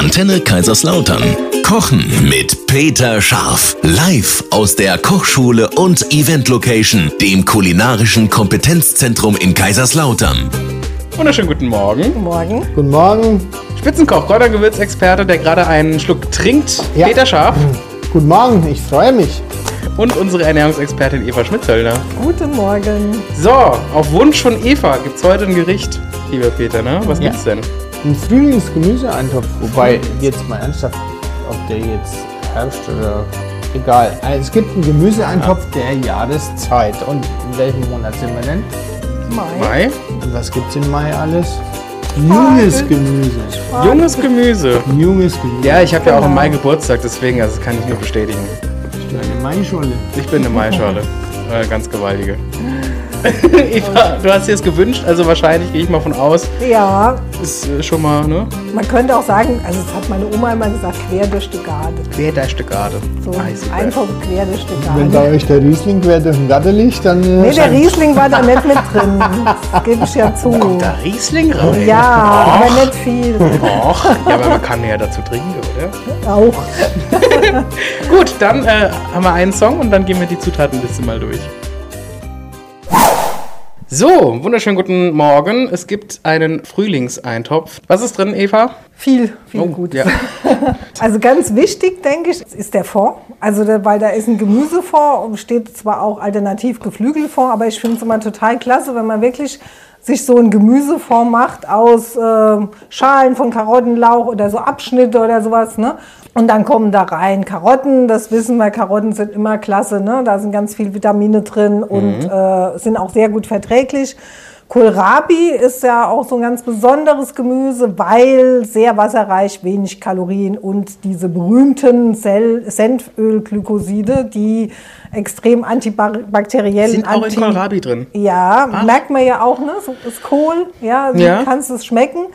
Antenne Kaiserslautern. Kochen mit Peter Scharf. Live aus der Kochschule und Event Location, dem kulinarischen Kompetenzzentrum in Kaiserslautern. Wunderschönen guten Morgen. Guten Morgen. Guten Morgen. Spitzenkoch, Kräutergewürzexperte, der gerade einen Schluck trinkt, Ja. Peter Scharf. Guten Morgen, ich freue mich. Und unsere Ernährungsexpertin Eva Schmitzhöllner. Guten Morgen. So, auf Wunsch von Eva gibt es heute ein Gericht, lieber Peter, ne? Was Ja. gibt's denn? Ein Frühlingsgemüseeintopf, wobei jetzt mal ernsthaft, ob der jetzt Herbst oder egal. Also es gibt einen Gemüseeintopf der Jahreszeit. Und in welchem Monat sind wir denn? Mai. Mai. Und was gibt's im Mai alles? Junges Gemüse. Junges Gemüse. Junges Gemüse. Ja, ich habe ja auch im Mai Geburtstag, deswegen, also das kann ich nur bestätigen. Ich bin eine Maischolle. Ich bin eine Maischale. Äh, ganz gewaltige. Eva, du hast dir es gewünscht, also wahrscheinlich gehe ich mal von aus. Ja, Ist äh, schon mal, ne? man könnte auch sagen, also das hat meine Oma immer gesagt, quer durch die Garde. Quer der Stückade. So Ah, einfach quer durch die Wenn Garde. bei euch der Riesling quer durch den Gatter liegt, dann... äh, Nee, der Riesling war da nicht mit drin. Das gebe ich ja zu. Kommt da Riesling rein? Ja, aber Och. nicht viel. Och. Ja, aber man kann ja dazu trinken, oder? Auch. Gut, dann äh, haben wir einen Song und dann gehen wir die Zutatenliste mal durch. So, wunderschönen guten Morgen. Es gibt einen Frühlingseintopf. Was ist drin, Eva? Viel, viel Oh, gut. Ja. Also ganz wichtig, denke ich, ist der Fond. Also weil da ist ein Gemüsefond und steht zwar auch alternativ Geflügelfond, aber ich finde es immer total klasse, wenn man wirklich sich so ein Gemüsefond macht aus äh, Schalen von Karottenlauch oder so Abschnitte oder sowas. Ne? Und dann kommen da rein Karotten, das wissen wir, Karotten sind immer klasse, ne? da sind ganz viel Vitamine drin und äh, sind auch sehr gut verträglich. Kohlrabi ist ja auch so ein ganz besonderes Gemüse, weil sehr wasserreich, wenig Kalorien und diese berühmten Senfölglykoside, die extrem antibakteriell Sind auch in Kohlrabi drin. ja, merkt man ja auch, ne? So ist Kohl, ja, Ja. kannst es schmecken.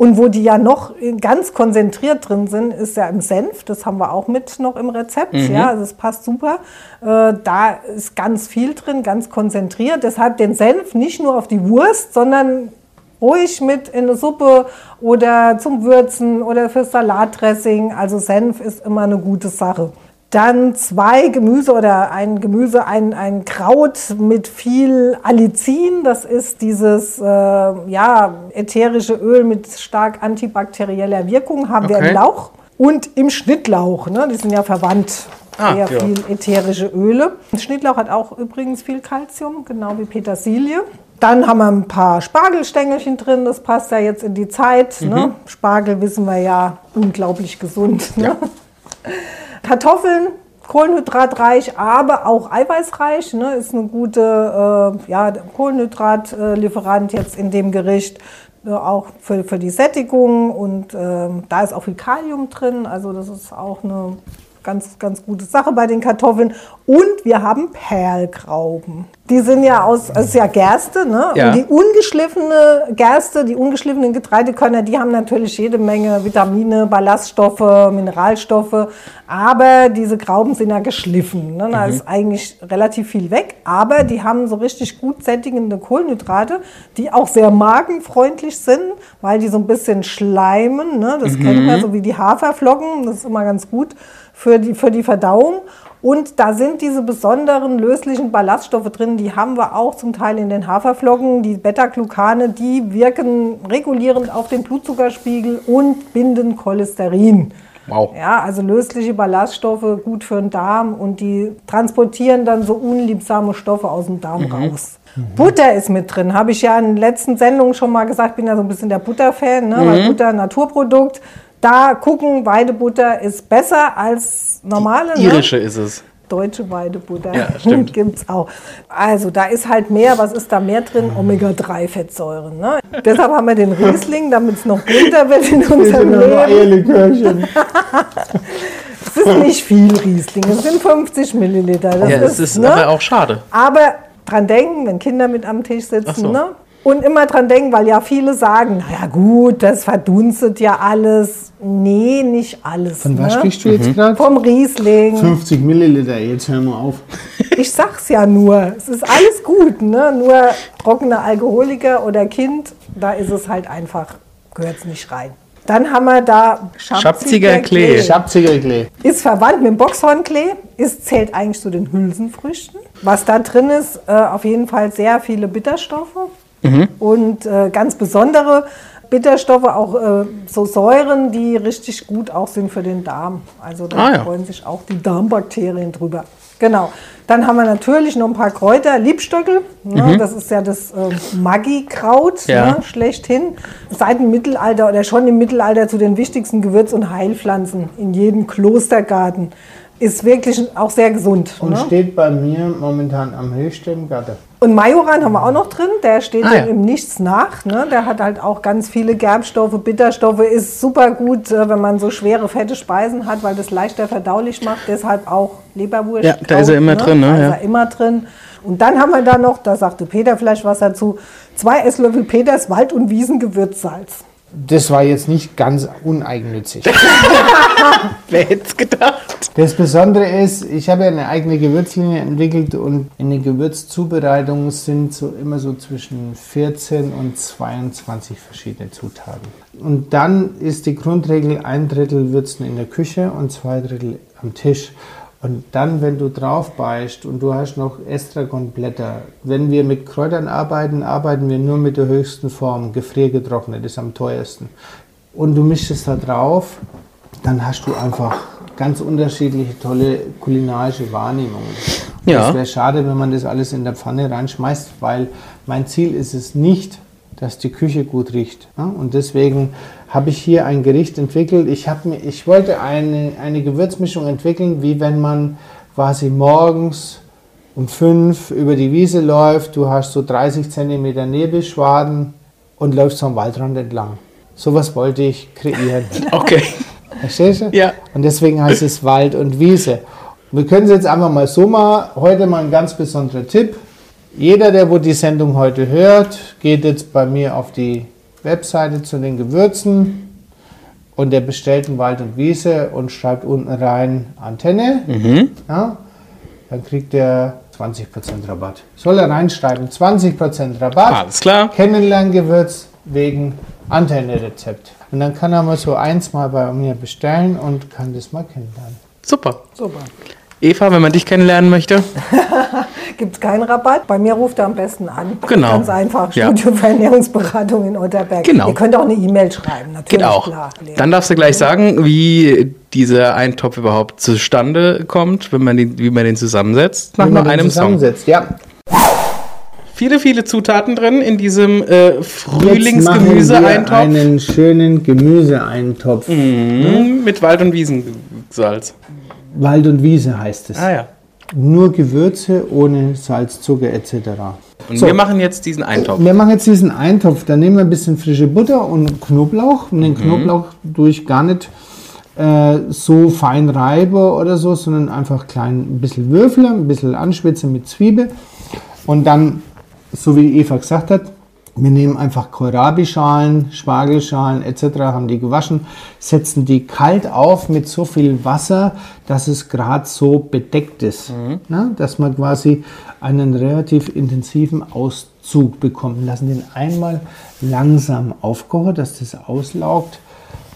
Und wo die ja noch ganz konzentriert drin sind, ist ja im Senf. Das haben wir auch mit noch im Rezept. Mhm. Ja, also es passt super. Äh, da ist ganz viel drin, ganz konzentriert. Deshalb den Senf nicht nur auf die Wurst, sondern ruhig mit in eine Suppe oder zum Würzen oder fürs Salatdressing. Also Senf ist immer eine gute Sache. Dann zwei Gemüse oder ein Gemüse, ein, ein Kraut mit viel Allicin. Das ist dieses äh, ja, ätherische Öl mit stark antibakterieller Wirkung. Haben wir Okay. im Lauch und im Schnittlauch. Ne? Die sind ja verwandt. Ah, Sehr ja. viel ätherische Öle. Schnittlauch hat auch übrigens viel Kalzium, genau wie Petersilie. Dann haben wir ein paar Spargelstängelchen drin, das passt ja jetzt in die Zeit. Ne? Spargel wissen wir ja unglaublich gesund. Ne? Kartoffeln, kohlenhydratreich, aber auch eiweißreich. Ne? Ist eine gute äh, ja, Kohlenhydratlieferant jetzt in dem Gericht. Äh, auch für, für die Sättigung und ähm, da ist auch viel Kalium drin. Also das ist auch eine ganz, ganz gute Sache bei den Kartoffeln. Und wir haben Perlgrauben. Die sind ja aus, es ist ja Gerste, ne? Ja. Und die ungeschliffene Gerste, die ungeschliffenen Getreidekörner, die haben natürlich jede Menge Vitamine, Ballaststoffe, Mineralstoffe. Aber diese Grauben sind ja geschliffen. Ne? Da ist eigentlich relativ viel weg. Aber die haben so richtig gut sättigende Kohlenhydrate, die auch sehr magenfreundlich sind, weil die so ein bisschen schleimen. Ne? Das kennt man, so wie die Haferflocken. Das ist immer ganz gut für die, für die Verdauung. Und da sind diese besonderen löslichen Ballaststoffe drin, die haben wir auch zum Teil in den Haferflocken. Die Beta-Glucane, die wirken regulierend auf den Blutzuckerspiegel und binden Cholesterin. Wow. Ja, also lösliche Ballaststoffe, gut für den Darm und die transportieren dann so unliebsame Stoffe aus dem Darm raus. Butter ist mit drin, habe ich ja in den letzten Sendungen schon mal gesagt, bin ja so ein bisschen der Butter-Fan, ne? weil Butter ein Naturprodukt. Da gucken, Weidebutter ist besser als normale. ne? Irische ist es. Deutsche Weidebutter Ja, stimmt. gibt's auch. Also da ist halt mehr, was ist da mehr drin? Omega-3-Fettsäuren. Ne? Deshalb haben wir den Riesling, damit es noch bunter wird in unserem Leben. Es ist nicht viel Riesling, es sind 50 Milliliter. Das Ja, es ist ne? aber auch schade. Aber dran denken, wenn Kinder mit am Tisch sitzen, so. ne? Und immer dran denken, weil ja viele sagen, naja gut, das verdunstet ja alles. Nee, nicht alles. Von was ne? sprichst du jetzt gerade? Vom Riesling. 50 Milliliter, jetzt hören wir auf. Ich sag's ja nur, es ist alles gut, ne? Nur trockener Alkoholiker oder Kind, da ist es halt einfach, gehört's nicht rein. Dann haben wir da Schabziger Klee. Schabziger Klee. Ist verwandt mit dem Boxhornklee, ist, zählt eigentlich zu den Hülsenfrüchten. Was da drin ist, äh, auf jeden Fall sehr viele Bitterstoffe und äh, ganz besondere Bitterstoffe, auch äh, so Säuren, die richtig gut auch sind für den Darm. Also da Ah, ja. freuen sich auch die Darmbakterien drüber. Genau. Dann haben wir natürlich noch ein paar Kräuter, Liebstöckel. Ne, Das ist ja das äh, Maggi-Kraut Ja. ne, schlechthin. Seit dem Mittelalter oder schon im Mittelalter zu den wichtigsten Gewürz- und Heilpflanzen in jedem Klostergarten. Ist wirklich auch sehr gesund. Und ne? steht bei mir momentan am höchsten im Garten. Und Majoran haben wir auch noch drin, der steht Ah, ja. im Nichts nach. Ne? Der hat halt auch ganz viele Gerbstoffe, Bitterstoffe, ist super gut, äh, wenn man so schwere, fette Speisen hat, weil das leichter verdaulich macht. Deshalb auch Leberwurst. Ja, da ist er immer drin, ne? Da Ja. ist er immer drin. Und dann haben wir da noch, da sagte Peter vielleicht was dazu, zwei Esslöffel Peters Wald- und Wiesengewürzsalz. Das war jetzt nicht ganz uneigennützig. Wer hätte es gedacht? Das Besondere ist, ich habe ja eine eigene Gewürzlinie entwickelt und in der Gewürzzubereitung sind so immer so zwischen 14 und 22 verschiedene Zutaten. Und dann ist die Grundregel, ein Drittel würzen in der Küche und zwei Drittel am Tisch. Und dann, wenn du drauf beißt und du hast noch Estragonblätter, wenn wir mit Kräutern arbeiten, arbeiten wir nur mit der höchsten Form, gefriergetrocknet, ist am teuersten. Und du mischst es da drauf, dann hast du einfach ganz unterschiedliche tolle kulinarische Wahrnehmungen. Ja. Es wäre schade, wenn man das alles in der Pfanne reinschmeißt, weil mein Ziel ist es nicht, dass die Küche gut riecht. Und deswegen habe ich hier ein Gericht entwickelt. Ich, mir, ich wollte eine, eine Gewürzmischung entwickeln, wie wenn man quasi morgens um fünf über die Wiese läuft, du hast so 30 cm Nebelschwaden und läufst am Waldrand entlang. Sowas wollte ich kreieren. Okay. Verstehst du? Ja. Und deswegen heißt es Wald und Wiese. Wir können es jetzt einfach mal so mal, heute mal ein ganz besonderer Tipp. Jeder, der wo die Sendung heute hört, geht jetzt bei mir auf die Webseite zu den Gewürzen und der bestellt einen Wald und Wiese und schreibt unten rein Antenne. Ja, dann kriegt er 20% Rabatt. Soll er reinschreiben, 20% Rabatt. Alles klar. Kennenlerngewürz wegen Antenne-Rezept. Und dann kann er mal so eins mal bei mir bestellen und kann das mal kennenlernen. Super. Super. Eva, wenn man dich kennenlernen möchte, Gibt es keinen Rabatt? Bei mir ruft er am besten an. Genau. Ganz einfach. Ja. Studio für Ernährungsberatung in Otterberg. Genau. Ihr könnt auch eine E-Mail schreiben, natürlich. geht auch. Klar. Dann darfst du gleich sagen, wie dieser Eintopf überhaupt zustande kommt, wenn man den, wie man den zusammensetzt, nach Wie nur man den einem Song. zusammensetzt. Ja. Viele, viele Zutaten drin in diesem äh, Jetzt machen wir Frühlingsgemüseeintopf einen schönen Gemüseeintopf. Mhm, mit Wald- und Wiesensalz. Wald und Wiese heißt es. Ah ja. Nur Gewürze ohne Salz, Zucker etc. Und So. wir machen jetzt diesen Eintopf. Wir machen jetzt diesen Eintopf. Da nehmen wir ein bisschen frische Butter und Knoblauch. Und Mhm. den Knoblauch tue ich gar nicht äh, so fein reibe oder so, sondern einfach klein ein bisschen Würfel, ein bisschen anschwitzen mit Zwiebel. Und dann, so wie Eva gesagt hat, wir nehmen einfach Kohlrabi-Schalen, Spargelschalen etc., haben die gewaschen, setzen die kalt auf mit so viel Wasser, dass es gerade so bedeckt ist. Na, dass man quasi einen relativ intensiven Auszug bekommt. Lassen den einmal langsam aufkochen, dass das auslaugt.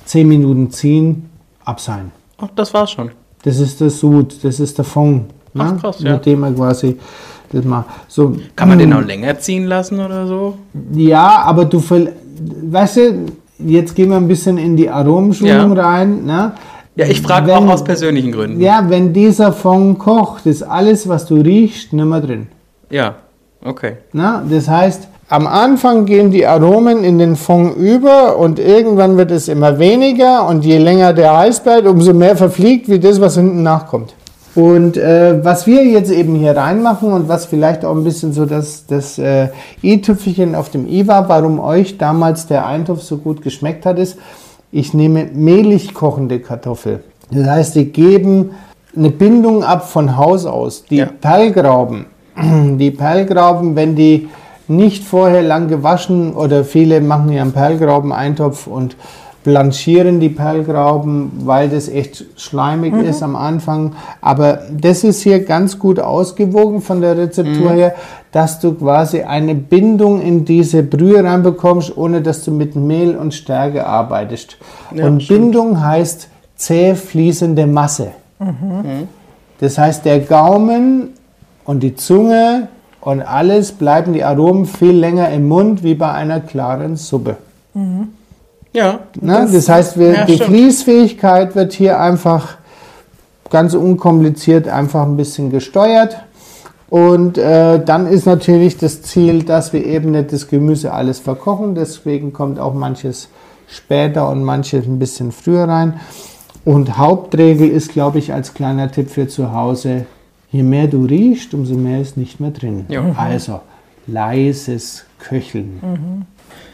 10 Minuten ziehen, abseilen. Ach, das war's schon. Das ist der Sud, das ist der Fond. Ach, krass, ja. Mit dem man quasi das macht. So, Kann man den auch länger ziehen lassen oder so? Ja, aber du, weißt du, jetzt gehen wir ein bisschen in die Aromenschulung Ja. rein. Ne? Ja, ich frage auch aus persönlichen Gründen. Ja, wenn dieser Fond kocht, ist alles, was du riechst, nicht mehr drin. Ja, okay. Na, das heißt, am Anfang gehen die Aromen in den Fond über und irgendwann wird es immer weniger und je länger der heiß bleibt, umso mehr verfliegt, wie das, was hinten nachkommt. Und äh, was wir jetzt eben hier reinmachen und was vielleicht auch ein bisschen so das, das äh, i-Tüpfelchen auf dem i war, warum euch damals der Eintopf so gut geschmeckt hat, ist, ich nehme mehlig kochende Kartoffel. Das heißt, die geben eine Bindung ab von Haus aus. Die Ja. Perlgrauben, die Perlgrauben, wenn die nicht vorher lang gewaschen oder viele machen ja einen Perlgrauben-Eintopf und blanchieren die Perlgrauben, weil das echt schleimig ist am Anfang. Aber das ist hier ganz gut ausgewogen von der Rezeptur her, dass du quasi eine Bindung in diese Brühe reinbekommst, ohne dass du mit Mehl und Stärke arbeitest. Ja, und stimmt. Bindung heißt zäh fließende Masse. Das heißt, der Gaumen und die Zunge und alles bleiben die Aromen viel länger im Mund wie bei einer klaren Suppe. Ja. Ne? Das, heißt, wir, ja, die stimmt. Fließfähigkeit wird hier einfach ganz unkompliziert einfach ein bisschen gesteuert. Und äh, dann ist natürlich das Ziel, dass wir eben nicht das Gemüse alles verkochen. Deswegen kommt auch manches später und manches ein bisschen früher rein. Und Hauptregel ist, glaube ich, als kleiner Tipp für zu Hause, je mehr du riechst, umso mehr ist nicht mehr drin. Ja. Also leises Köcheln.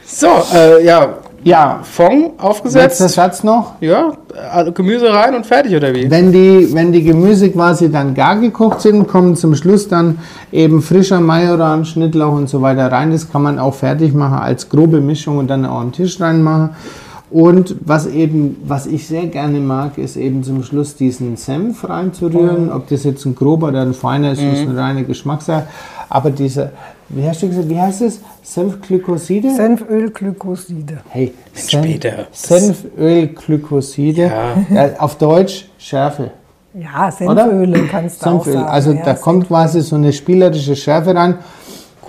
So, äh, ja. Ja, Fond aufgesetzt. letzter Satz noch. Ja, äh, Gemüse rein und fertig, oder wie? Wenn die, wenn die Gemüse quasi dann gar gekocht sind, kommen zum Schluss dann eben frischer Majoran, Schnittlauch und so weiter rein. Das kann man auch fertig machen als grobe Mischung und dann auch am Tisch reinmachen. Und was eben, was ich sehr gerne mag, ist eben zum Schluss diesen Senf reinzurühren. Ob das jetzt ein grober oder ein feiner ist, ist eine reine Geschmackssache. Aber diese, wie hast du gesagt, wie heißt es? Senfglykoside? Senfölglykoside. Hey, Peter. Senfölglykoside. Ja, auf Deutsch Schärfe. Ja, Senföle kannst du auch Senföl. sagen. Also ja, da kommt quasi so eine spielerische Schärfe rein.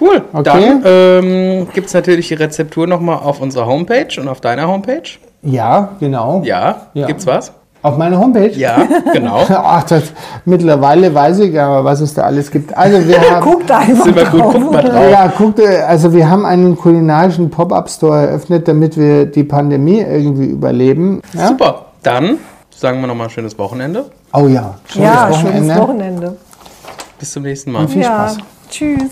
Cool. Okay. Dann ähm, gibt es natürlich die Rezeptur nochmal auf unserer Homepage und auf deiner Homepage. Ja, genau. Ja, Ja. gibt's was? Auf meiner Homepage? Ja, genau. Ach, das, mittlerweile weiß ich aber, was es da alles gibt. Also wir haben, Guck da einfach Sind wir gut, drauf. guck mal drauf. ja, guckt, also wir haben einen kulinarischen Pop-Up-Store eröffnet, damit wir die Pandemie irgendwie überleben. Ja? Super. Dann sagen wir nochmal ein schönes Wochenende. Oh ja, schönes Ja, Wochenende. schönes Wochenende. Bis zum nächsten Mal. Viel ja, Spaß. tschüss.